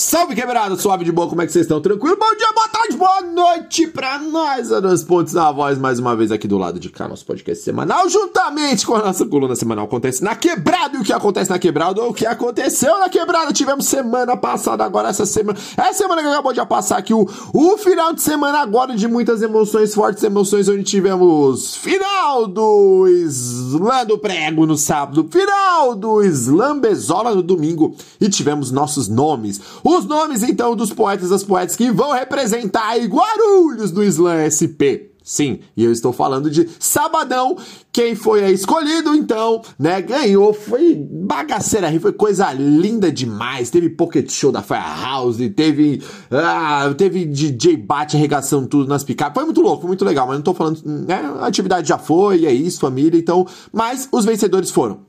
Salve quebrada, suave de boa, como é que vocês estão? Tranquilo? Bom dia, boa tarde, boa noite pra nós, Adams Pontes na voz, mais uma vez aqui do lado de cá, nosso podcast semanal, juntamente com a nossa coluna semanal Acontece na Quebrada. E o que acontece na quebrada, ou o que aconteceu na quebrada, tivemos semana passada, agora essa semana, essa semana que acabou de passar aqui, o, o final de semana agora de muitas emoções, fortes emoções, onde tivemos final do Islã do Prego no sábado, final do Islã Bezola no domingo, e tivemos nossos nomes. Os nomes, então, dos poetas das poetas que vão representar aí Guarulhos do Islã SP. Sim, e eu estou falando de Sabadão, quem foi escolhido, então, né, ganhou, foi bagaceira, foi coisa linda demais, teve pocket show da Fire House, teve, ah, teve DJ Bate arregaçando tudo nas picapes, foi muito louco, foi muito legal, mas não tô falando, né, a atividade já foi, é isso, família, então, mas os vencedores foram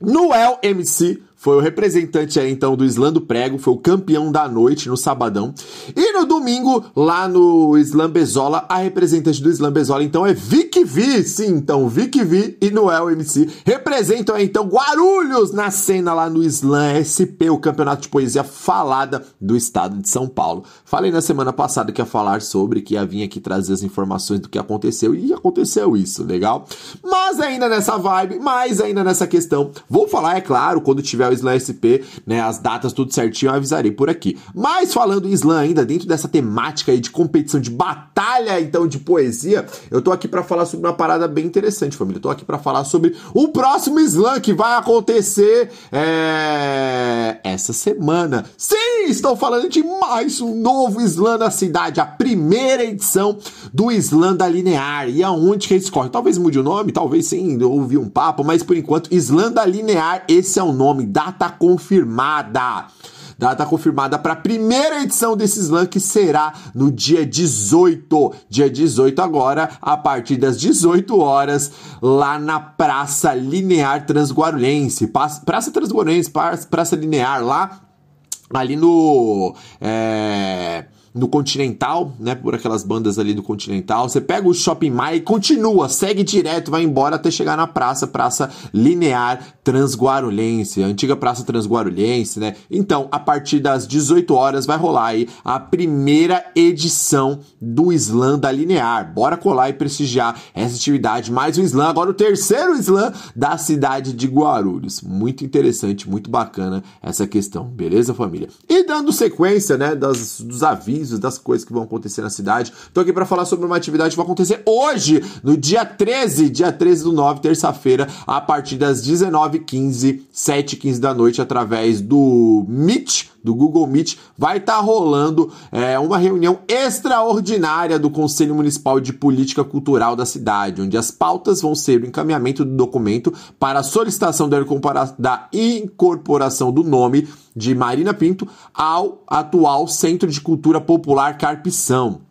Noel MC, foi o representante aí então do Islã do Prego, foi o campeão da noite no sabadão. E no domingo, lá no Islã Bezola, a representante do Islã Bezola então é Vic V. Sim, então Vic V e Noel MC representam aí, então Guarulhos na cena lá no Islã SP, o campeonato de poesia falada do estado de São Paulo. Falei na semana passada que ia falar sobre, que ia vir aqui trazer as informações do que aconteceu e aconteceu isso, legal? Mas ainda nessa vibe, mais ainda nessa questão, vou falar, é claro, quando tiver o Slam SP, né, as datas tudo certinho, eu avisarei por aqui. Mas falando em Slam ainda, dentro dessa temática aí de competição, de batalha, então, de poesia, eu tô aqui para falar sobre uma parada bem interessante, família. Eu tô aqui para falar sobre o próximo Slam que vai acontecer é... essa semana. Sim, estou falando de mais um novo Slam na cidade, a primeira edição do Slam da Linear. E aonde que eles correm? Talvez mude o nome, talvez sim, ouvi um papo, mas por enquanto, Slam da Linear, esse é o nome data confirmada. Data confirmada para a primeira edição desse slam que será no dia 18. Dia 18 agora, a partir das 18 horas, lá na Praça Linear Transguarulhense. Praça Transguarulhense, Praça Linear, lá ali no. É no Continental, né? Por aquelas bandas ali do Continental. Você pega o Shopping Mall e continua, segue direto, vai embora até chegar na praça, Praça Linear Transguarulhense, a antiga Praça Transguarulhense, né? Então, a partir das 18 horas vai rolar aí a primeira edição do Slam da Linear. Bora colar e prestigiar essa atividade, mais um Slam, agora o terceiro Slam da cidade de Guarulhos. Muito interessante, muito bacana essa questão, beleza, família? E dando sequência, né, das, dos avisos avisos das coisas que vão acontecer na cidade. Tô aqui para falar sobre uma atividade que vai acontecer hoje, no dia 13, dia 13 do 9, terça-feira, a partir das 19h15, 7h15 da noite, através do Meet, do Google Meet, vai estar tá rolando é, uma reunião extraordinária do Conselho Municipal de Política Cultural da cidade, onde as pautas vão ser o encaminhamento do documento para a solicitação da incorporação do nome de Marina Pinto ao atual Centro de Cultura Popular Carpição.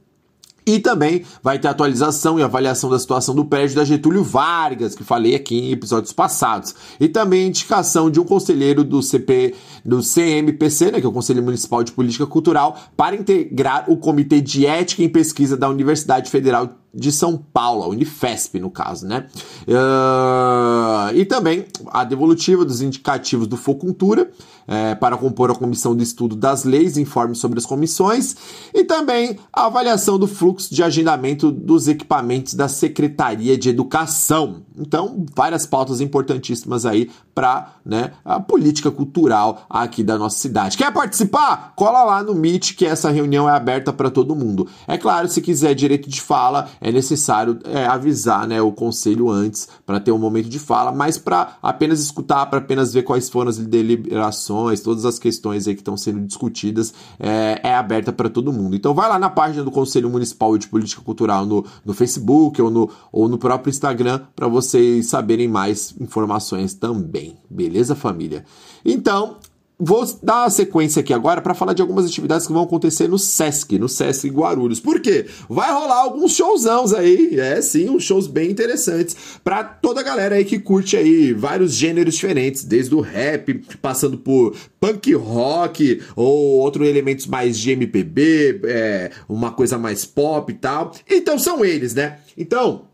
E também vai ter atualização e avaliação da situação do prédio da Getúlio Vargas, que falei aqui em episódios passados. E também indicação de um conselheiro do CP, do CMPC, né, que é o Conselho Municipal de Política Cultural, para integrar o Comitê de Ética em Pesquisa da Universidade Federal de São Paulo, a Unifesp no caso, né? Uh, e também a devolutiva dos indicativos do Focultura é, para compor a comissão de estudo das leis, informe sobre as comissões e também a avaliação do fluxo de agendamento dos equipamentos da Secretaria de Educação. Então, várias pautas importantíssimas aí para né, a política cultural aqui da nossa cidade. Quer participar? Cola lá no Meet que essa reunião é aberta para todo mundo. É claro, se quiser direito de fala, é necessário é, avisar né, o conselho antes para ter um momento de fala, mas para apenas escutar, para apenas ver quais foram as deliberações, todas as questões aí que estão sendo discutidas, é, é aberta para todo mundo. Então vai lá na página do Conselho Municipal de Política Cultural no, no Facebook ou no, ou no próprio Instagram para vocês saberem mais informações também. Beleza, família? Então, vou dar uma sequência aqui agora para falar de algumas atividades que vão acontecer no Sesc, no Sesc Guarulhos. Por quê? Vai rolar alguns showzãos aí, é sim, uns shows bem interessantes para toda a galera aí que curte aí vários gêneros diferentes, desde o rap, passando por punk rock ou outros elementos mais de MPB, é, uma coisa mais pop e tal. Então são eles, né? Então,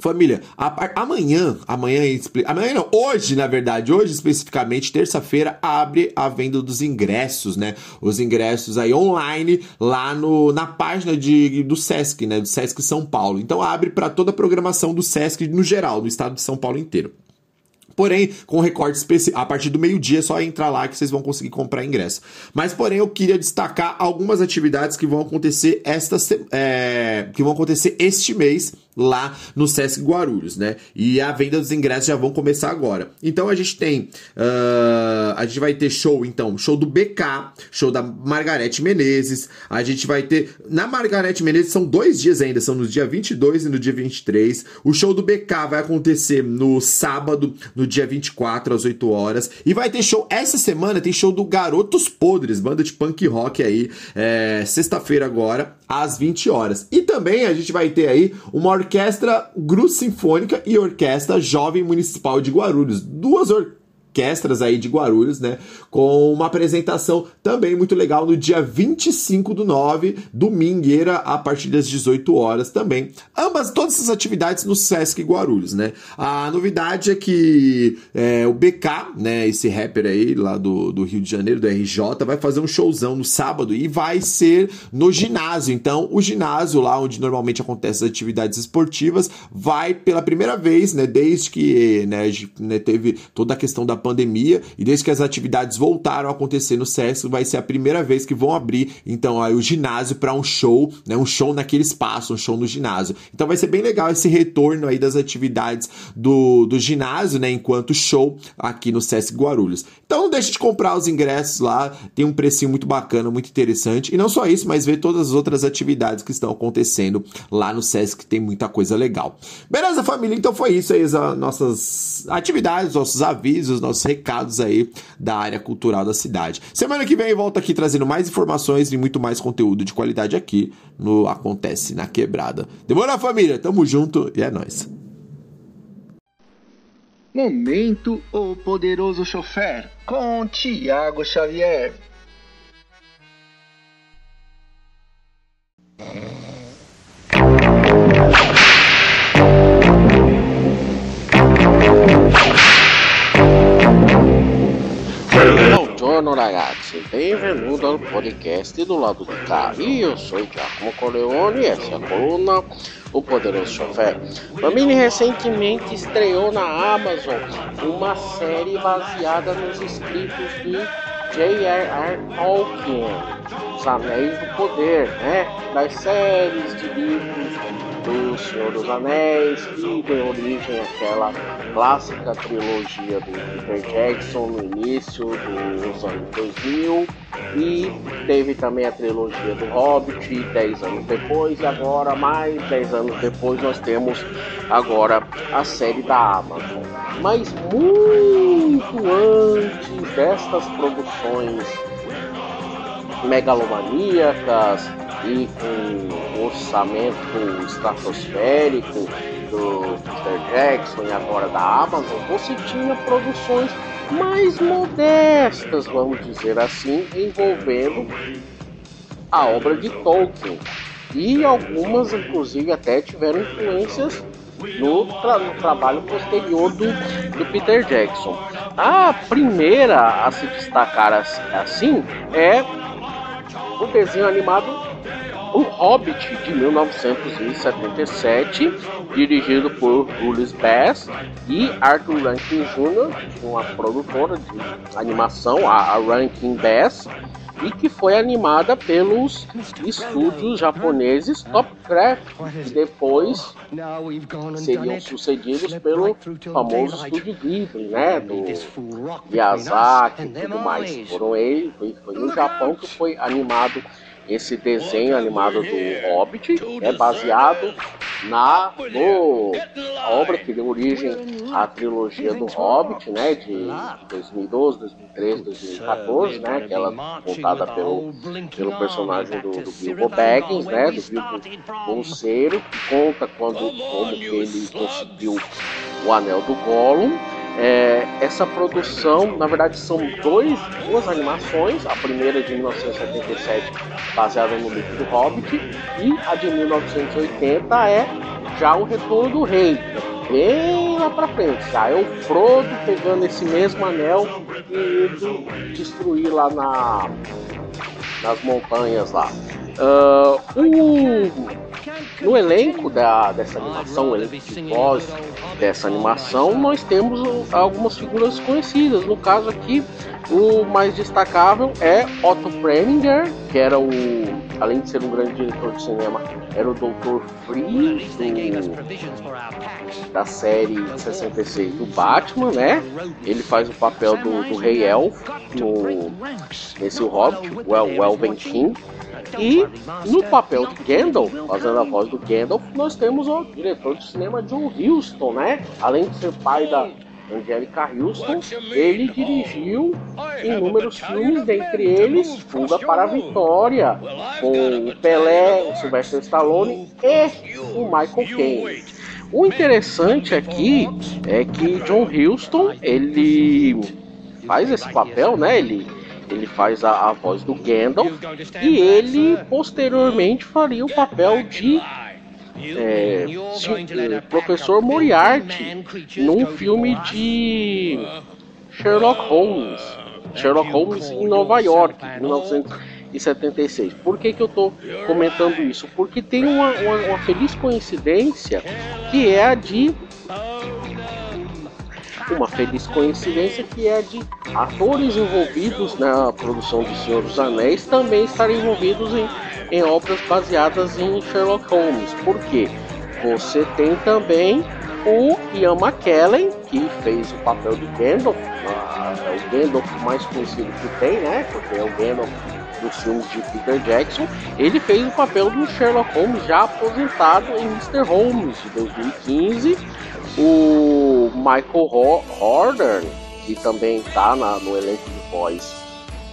Família, a, amanhã, amanhã, amanhã não, hoje, na verdade, hoje especificamente, terça-feira, abre a venda dos ingressos, né? Os ingressos aí online lá no, na página de, do Sesc, né? Do Sesc São Paulo. Então abre para toda a programação do Sesc no geral, do estado de São Paulo inteiro. Porém, com recorte especial, a partir do meio-dia é só entrar lá que vocês vão conseguir comprar ingresso. Mas, porém, eu queria destacar algumas atividades que vão acontecer esta, é, que vão acontecer este mês lá no Sesc Guarulhos, né? E a venda dos ingressos já vão começar agora. Então a gente tem, uh, a gente vai ter show, então, show do BK, show da Margarete Menezes. A gente vai ter na Margarete Menezes são dois dias ainda, são no dia 22 e no dia 23. O show do BK vai acontecer no sábado, no dia 24 às 8 horas. E vai ter show essa semana, tem show do Garotos Podres, banda de punk rock aí, é, sexta-feira agora às 20 horas. E também a gente vai ter aí uma Orquestra Gru Sinfônica e Orquestra Jovem Municipal de Guarulhos. Duas orquestras orquestras aí de Guarulhos, né? Com uma apresentação também muito legal no dia 25 do 9, domingueira, a partir das 18 horas também. Ambas, todas essas atividades no Sesc Guarulhos, né? A novidade é que é, o BK, né? Esse rapper aí lá do, do Rio de Janeiro, do RJ, vai fazer um showzão no sábado e vai ser no ginásio. Então, o ginásio lá onde normalmente acontecem as atividades esportivas vai pela primeira vez, né? Desde que né, né teve toda a questão da pandemia e desde que as atividades voltaram a acontecer no SESC, vai ser a primeira vez que vão abrir então aí o ginásio para um show, né, um show naquele espaço, um show no ginásio. Então vai ser bem legal esse retorno aí das atividades do, do ginásio, né, enquanto show aqui no SESC Guarulhos. Então não deixe de comprar os ingressos lá, tem um precinho muito bacana, muito interessante. E não só isso, mas ver todas as outras atividades que estão acontecendo lá no SESC, que tem muita coisa legal. Beleza, família? Então foi isso aí, as nossas atividades, nossos avisos, nossos recados aí da área cultural da cidade. Semana que vem volto aqui trazendo mais informações e muito mais conteúdo de qualidade aqui no Acontece na Quebrada. Demora, família? Tamo junto e é nóis. Momento O Poderoso Chofer com Tiago Xavier. Buongiorno ragazzi, benvenuto al podcast do lado de cá. Io sono Giacomo Corleone e essa é a coluna O Poderoso Chofé. Família recentemente estreou na Amazon uma série baseada nos escritos de J.R.R. Tolkien, Os Anéis do Poder, né? Das séries de livros do Senhor dos Anéis, que deu origem àquela clássica trilogia do Peter Jackson no início dos anos 2000 e teve também a trilogia do Hobbit 10 anos depois e agora mais 10 anos depois nós temos agora a série da Amazon. Mas muito antes destas produções megalomaníacas e com um orçamento estratosférico do Peter Jackson e agora da Amazon, você tinha produções mais modestas, vamos dizer assim, envolvendo a obra de Tolkien. E algumas, inclusive, até tiveram influências no, tra no trabalho posterior do, do, Peter Jackson. A primeira a se destacar assim é o desenho animado o Hobbit de 1977, dirigido por Julius Bass e Arthur Rankin Jr., uma produtora de animação, a Rankin Bass, e que foi animada pelos estúdios japoneses Topcraft, que depois seriam sucedidos pelo famoso estúdio Ghibli, né, do Miyazaki e tudo mais. Foram foi, foi no Japão que foi animado esse desenho animado do Hobbit é baseado na no, obra que deu origem à trilogia do Hobbit, né, de 2012, 2013, 2014, né, aquela contada pelo, pelo personagem do, do Bilbo Baggins, né, do Bilbo Bolseiro, que conta quando como que ele conseguiu o anel do Gollum. É, essa produção, na verdade, são dois, duas animações. A primeira de 1977, baseada no livro do Hobbit, e a de 1980 é já o Retorno do Rei, bem lá pra frente. Já é o Frodo pegando esse mesmo anel e indo destruir lá na, nas montanhas lá. Uh, o no elenco da, dessa animação, o elenco de voz dessa animação, nós temos algumas figuras conhecidas. No caso aqui, o mais destacável é Otto Preminger, que era o, além de ser um grande diretor de cinema, era o Dr. Free do, da série 66 do Batman, né? Ele faz o papel do, do Rei Elf no, nesse Hobbit, o El, Elven King. E no papel de Gandalf, fazendo a voz do Gandalf, nós temos o diretor de cinema John Huston, né? Além de ser pai da Angélica Houston, ele dirigiu inúmeros filmes, dentre eles Fuga para a Vitória, com o Pelé, o Sylvester Stallone e o Michael Caine. O interessante aqui é que John Huston, ele faz esse papel, né? Ele ele faz a, a voz do Gandalf e ele posteriormente faria o papel de é, é, professor Moriarty num filme de Sherlock Holmes. Sherlock Holmes em Nova York 1976 por que, que eu estou comentando isso? porque tem uma, uma, uma feliz coincidência que é a de uma feliz coincidência que é de atores envolvidos na produção de Senhor dos Anéis também estarem envolvidos em, em obras baseadas em Sherlock Holmes. Por quê? Você tem também o Ian McKellen, que fez o papel de Gandalf, é o Gandalf mais conhecido que tem, né? Porque é o Gandalf dos filmes de Peter Jackson. Ele fez o papel do Sherlock Holmes já aposentado em Mr. Holmes de 2015 o Michael Horner, que também está no elenco de voz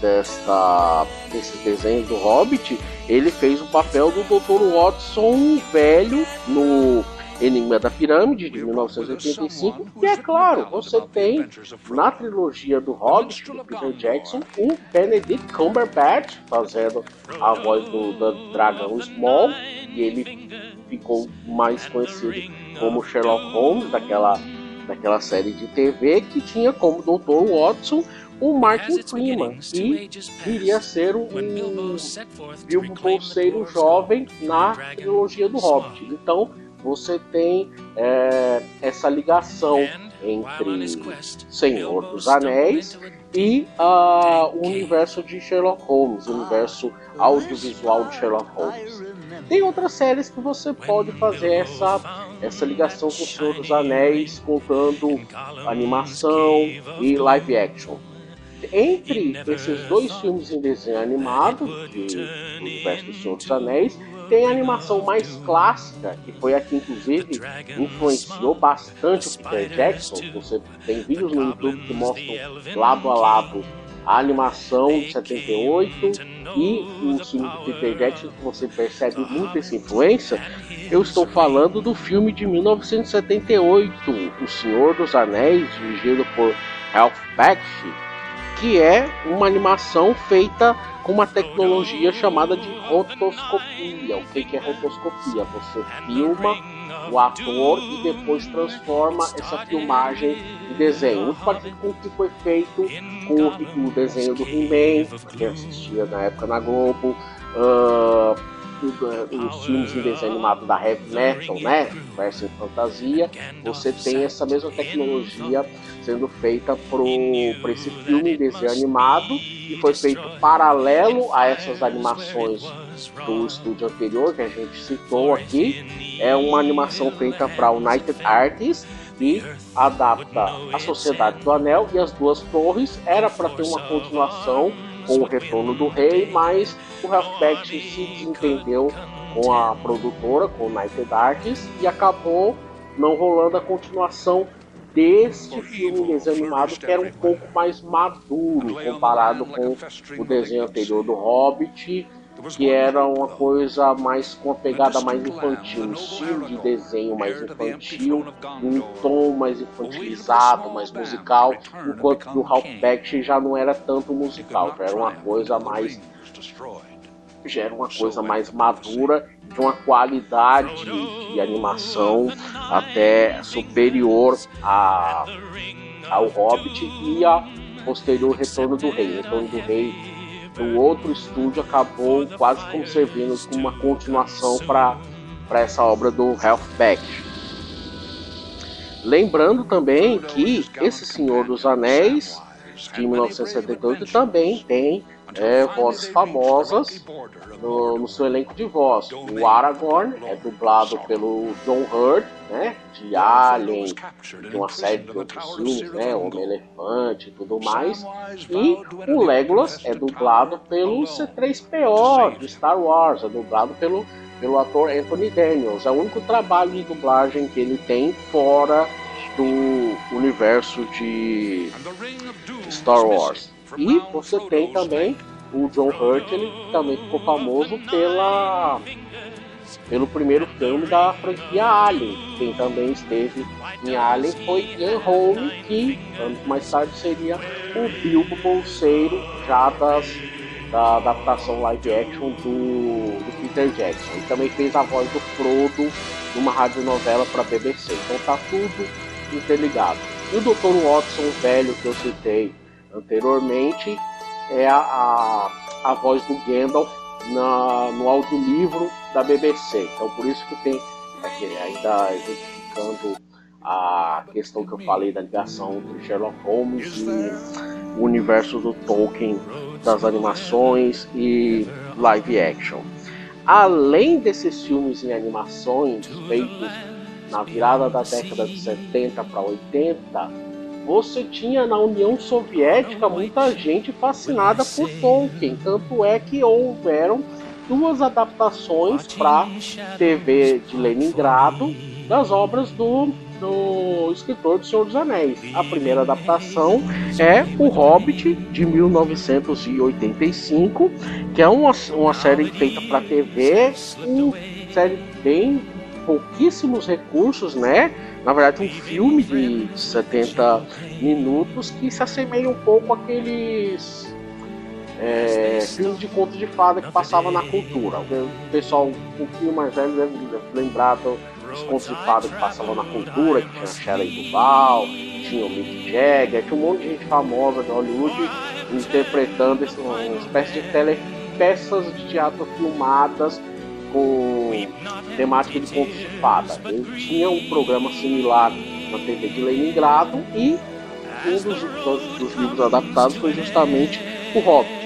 desta, desses desenhos do Hobbit, ele fez o papel do Dr. Watson velho no Enigma da Pirâmide de 1985. E é claro, você tem na trilogia do Hobbit, do Peter Jackson, o Benedict Cumberbatch fazendo a voz do, do dragão Small, e ele ficou mais conhecido como Sherlock Holmes, daquela, daquela série de TV, que tinha como Dr. Watson o Martin Freeman, que viria a ser um Bilbo Bolseiro jovem na trilogia do Hobbit. Então, você tem é, essa ligação entre Senhor dos Anéis e uh, o universo de Sherlock Holmes, o universo audiovisual de Sherlock Holmes. Tem outras séries que você pode fazer essa, essa ligação com o Senhor dos Anéis, contando animação e live action. Entre esses dois filmes em desenho animado, de, do universo do Senhor dos Anéis, tem a animação mais clássica, que foi a que inclusive influenciou bastante o Peter Jackson. Você tem vídeos no YouTube que mostram lado a lado a animação de 78 e o filme do Peter Jackson, que você percebe muito essa influência. Eu estou falando do filme de 1978, O Senhor dos Anéis, dirigido por Ralph Bakshi, que é uma animação feita com uma tecnologia chamada de rotoscopia. O que é rotoscopia? Você filma o ator e depois transforma essa filmagem em desenho. Muito parecido com o que foi feito com o desenho do He-Man, que assistia na época na Globo. Uh, os filmes em desenho animado da Heavy Metal, né? Versa em fantasia, você tem essa mesma tecnologia sendo feita para esse filme em desenho animado e foi feito paralelo a essas animações do estúdio anterior que a gente citou aqui. É uma animação feita para United Artists que adapta a Sociedade do Anel e as Duas Torres. Era para ter uma continuação com o Retorno do Rei, mas o Ralph se desentendeu com a produtora, com o United Artists, e acabou não rolando a continuação deste filme desenho animado que era um pouco mais maduro comparado com o desenho anterior do Hobbit que era uma coisa mais com uma pegada mais infantil, um estilo de desenho mais infantil, um tom mais infantilizado, mais musical, enquanto que o Bakshi já não era tanto musical, já era uma coisa mais já era uma coisa mais madura, de uma qualidade de animação até superior a, ao Hobbit e a posterior Retorno do Rei. Retorno do Rei o outro estúdio acabou quase como servindo como uma continuação para essa obra do Ralph Beck. Lembrando também que esse Senhor dos Anéis de 1978 também tem é, vozes famosas no, no, seu elenco de voz. O Aragorn é dublado pelo John Hurt, né, de Alien, de uma série de outros filmes, né, Homem-Elefante e tudo mais. E o Legolas é dublado pelo C3PO de Star Wars, é dublado pelo, pelo ator Anthony Daniels. É o único trabalho de dublagem que ele tem fora do universo de Star Wars. E você tem também o John Hurt, ele também ficou famoso pela pelo primeiro filme da franquia Alien. Quem também esteve em Alien foi Ian Holm, que anos mais tarde seria o Bilbo Bolseiro, já das, da adaptação live action do, do Peter Jackson. Ele também fez a voz do Frodo numa radionovela para BBC. Então tá tudo interligado. E o Dr. Watson velho que eu citei anteriormente é a, a, a voz do Gandalf na, no audiolivro da BBC. Então por isso que tem aqui, ainda identificando a questão que eu falei da ligação entre Sherlock Holmes e o universo do Tolkien das animações e live action. Além desses filmes em animações feitos na virada da década de 70 para 80, você tinha na União Soviética muita gente fascinada por Tolkien. Tanto é que houveram duas adaptações para TV de Leningrado das obras do, do escritor do Senhor dos Anéis. A primeira adaptação é O Hobbit, de 1985, que é uma, uma série feita para TV, uma série bem pouquíssimos recursos, né? Na verdade, um filme de 70 minutos que se assemelha um pouco àqueles é, filmes de conto de fada que passava na cultura. O pessoal um pouquinho mais velho deve lembrar dos contos de fada que passavam na cultura, que tinha Shelley Duvall, tinha o Mick Jagger, tinha um monte de gente famosa de Hollywood interpretando uma espécie de tele, peças de teatro filmadas com temática de contos de fada. Ele tinha um programa similar na TV de Leningrado e um dos, dos, dos livros adaptados foi justamente o Hobbit.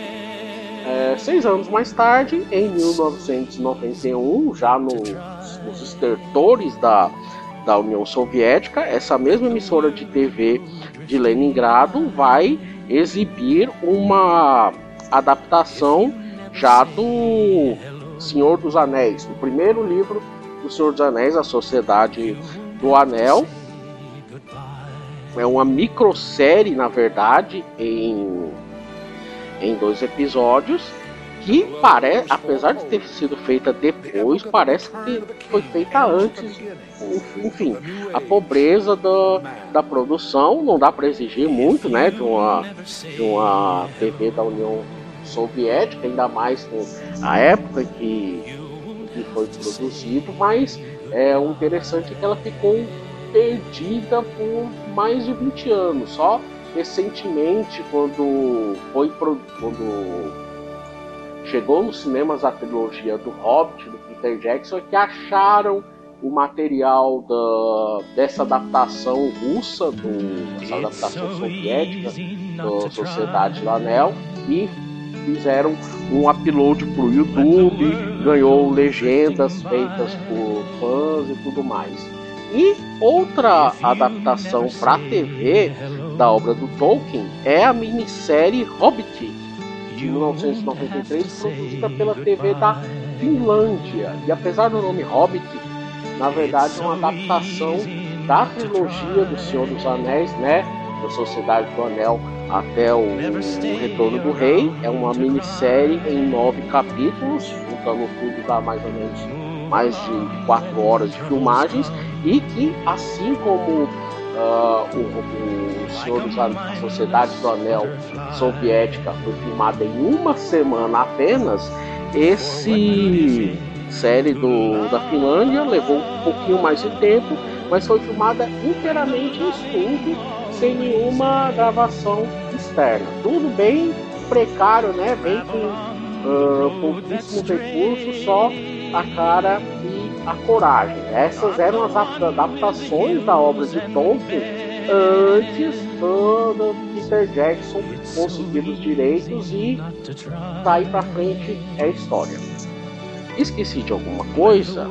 É, seis anos mais tarde, em 1991, já no, nos estertores da, da União Soviética, essa mesma emissora de TV de Leningrado vai exibir uma adaptação já do Senhor dos Anéis, o primeiro livro do Senhor dos Anéis, A Sociedade do Anel. É uma microsérie, na verdade, em, em dois episódios, que parece, apesar de ter sido feita depois, parece que foi feita antes. Enfim, a pobreza da, da produção não dá para exigir muito, né, de uma, de uma TV da União soviética, ainda mais com a época que, que foi produzido, mas é, o interessante é que ela ficou perdida por mais de 20 anos. Só recentemente, quando foi quando chegou nos cinemas a trilogia do Hobbit, do Peter Jackson, é que acharam o material da, dessa adaptação russa, do, dessa adaptação soviética da Sociedade do Anel e fizeram um upload para o YouTube, ganhou legendas feitas por fãs e tudo mais. E outra adaptação para TV da obra do Tolkien é a minissérie Hobbit, de 1993, produzida pela TV da Finlândia. E apesar do nome Hobbit, na verdade é uma adaptação da trilogia do Senhor dos Anéis, né? Da Sociedade do Anel até o, o Retorno do Rei. É uma minissérie em nove capítulos, juntando tudo dá mais ou menos mais de quatro horas de filmagens e que, assim como uh, o, o Senhor dos a Sociedade do Anel soviética foi filmada em uma semana apenas, esse série do, da Finlândia levou um pouquinho mais de tempo, mas foi filmada inteiramente em estúdio, sem nenhuma gravação externa. Tudo bem precário, né? Bem com uh, pouquíssimos recursos, só a cara e a coragem. Essas eram as adaptações da obra de Tolkien antes do Peter Jackson conseguir os direitos e sair para frente é história. Esqueci de alguma coisa?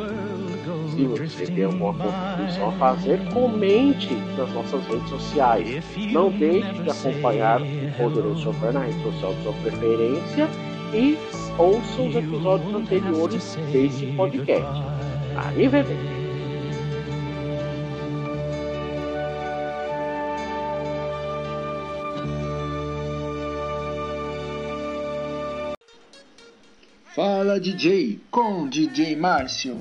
Se você tem alguma contribuição a fazer, comente nas nossas redes sociais. Não deixe de acompanhar o Poderoso Chofer na rede social de sua preferência e ouça os episódios anteriores desse podcast. Arrivederci! Fala DJ com DJ Márcio.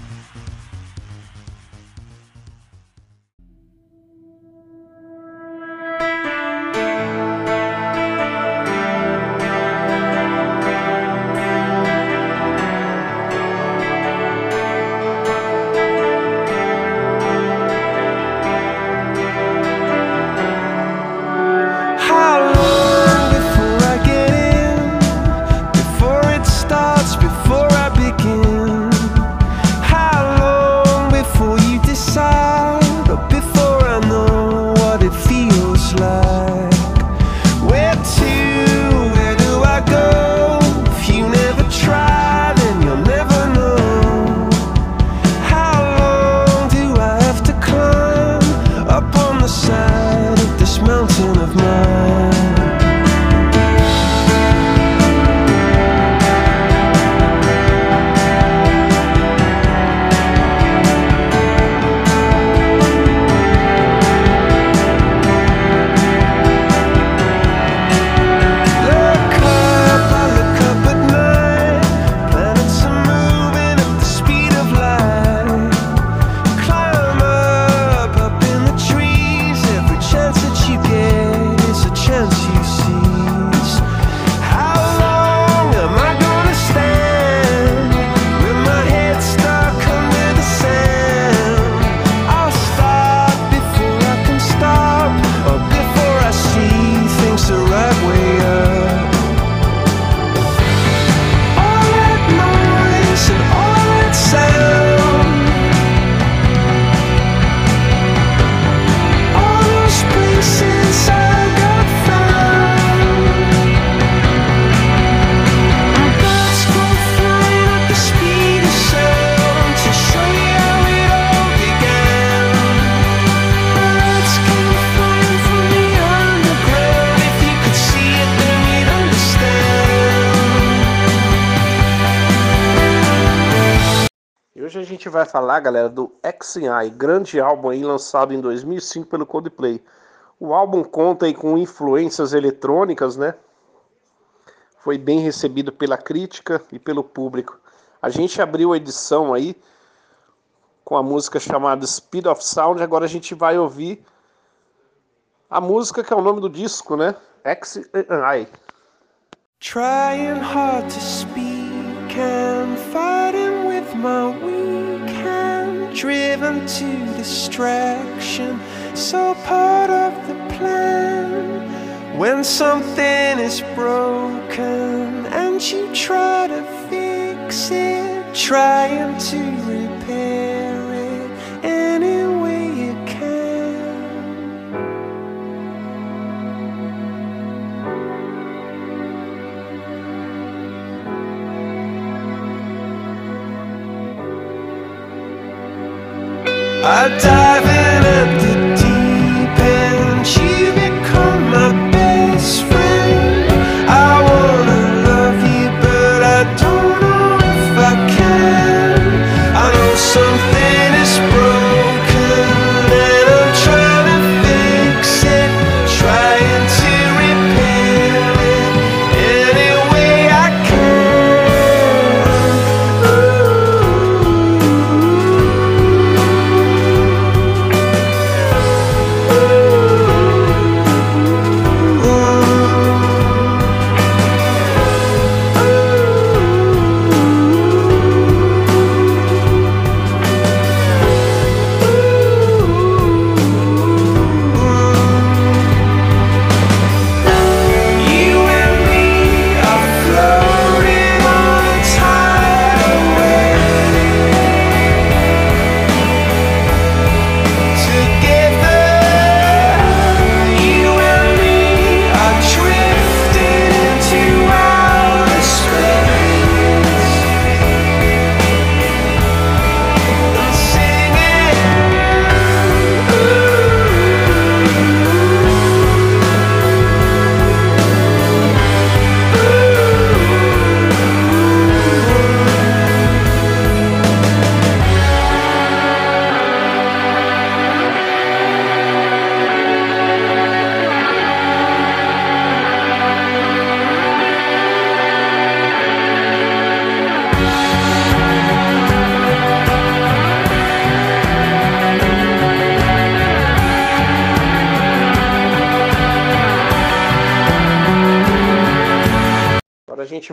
Vai falar, galera, do X&I, grande álbum aí lançado em 2005 pelo Coldplay. O álbum conta aí com influências eletrônicas, né? Foi bem recebido pela crítica e pelo público. A gente abriu a edição aí com a música chamada Speed of Sound. Agora a gente vai ouvir a música que é o nome do disco, né? X&I. Trying hard to speak and fighting with my hand, driven to distraction, so part of the plan. When something is broken and you try to fix it, trying to repair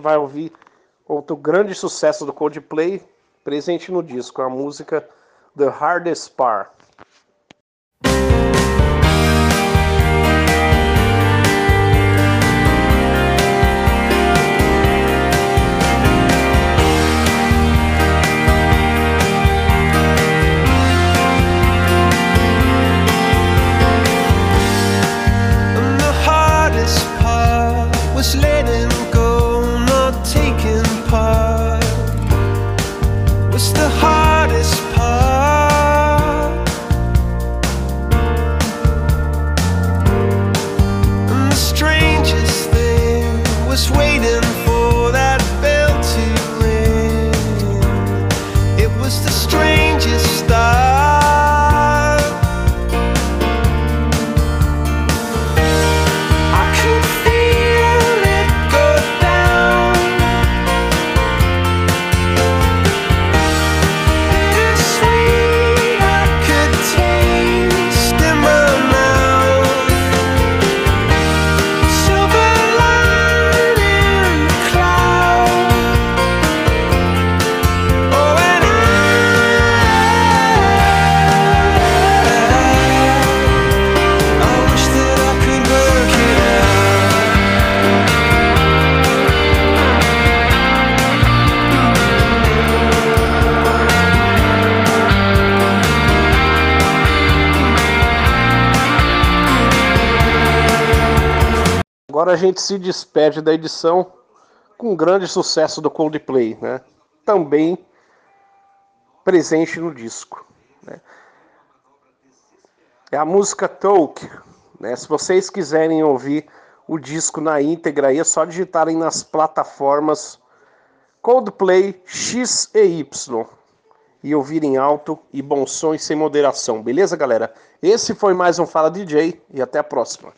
vai ouvir outro grande sucesso do Coldplay presente no disco, a música The Hardest Part. Agora a gente se despede da edição com grande sucesso do Coldplay, né? Também presente no disco. né? É a música Talk. Né? Se vocês quiserem ouvir o disco na íntegra, aí é só digitarem nas plataformas Coldplay X e Y e ouvirem alto e bom som e sem moderação, beleza, galera? Esse foi mais um Fala DJ e até a próxima.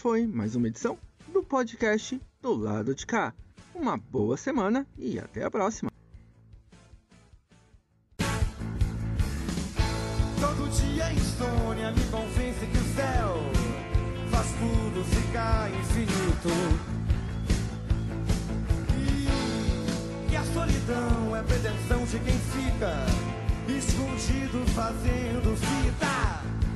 foi mais uma edição do podcast do lado de cá. Uma boa semana e até a próxima. Todo dia em insônia me convence que o céu faz tudo ficar infinito. E que a solidão é pretensão de quem fica escondido fazendo fita.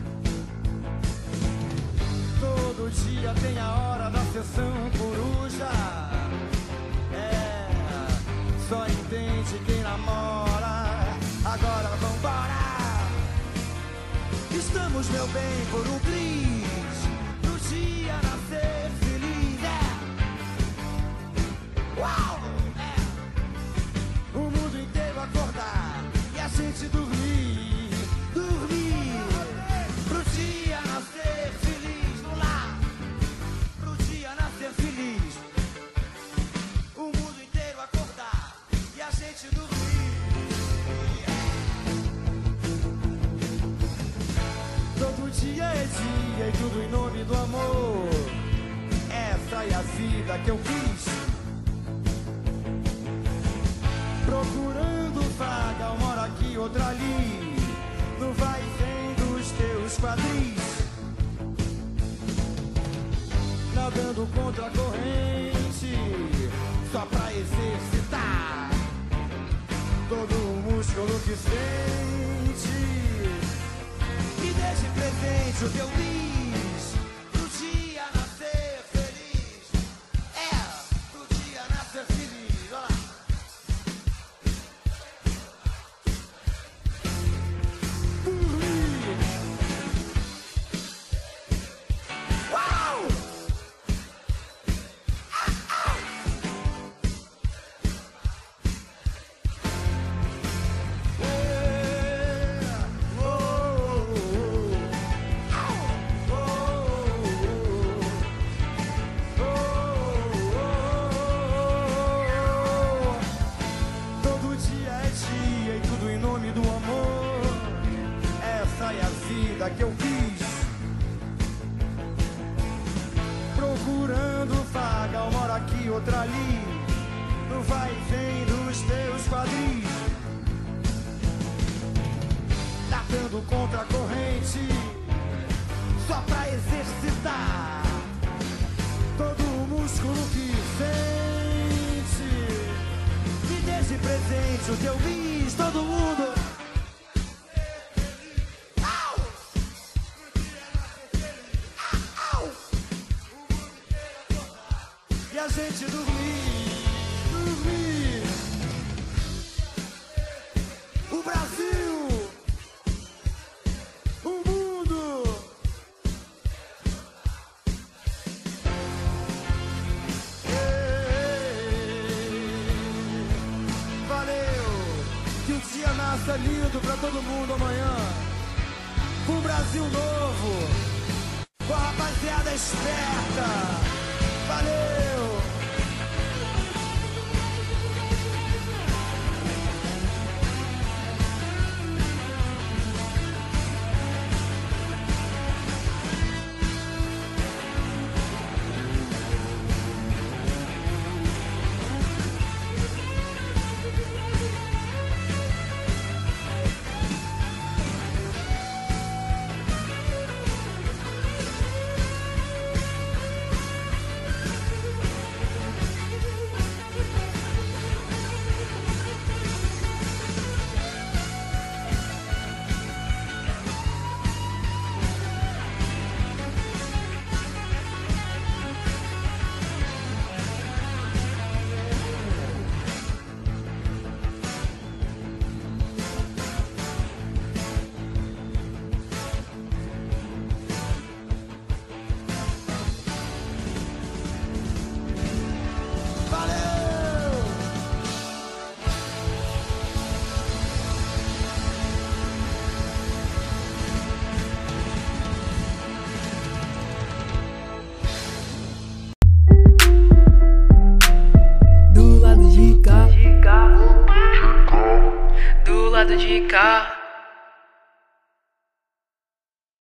Todo dia tem a hora da sessão coruja. É, só entende quem namora. Agora vambora. Estamos, meu bem, por um triz. Do dia nascer feliz. É. Uau! É. O mundo inteiro acordar. E a gente do tudo em nome do amor. Essa é a vida que eu quis. Procurando vaga, uma hora aqui, outra ali. No vai vem dos teus quadris. Nadando contra a corrente, só pra exercitar todo o músculo que sente. Me deixe presente o que eu fiz vaga, uma hora aqui, outra ali. No vai e vem dos teus quadris. Nadando contra a corrente. Só pra exercitar todo o músculo que sente. Me deixe presente o teu bis, todo mundo. E a Do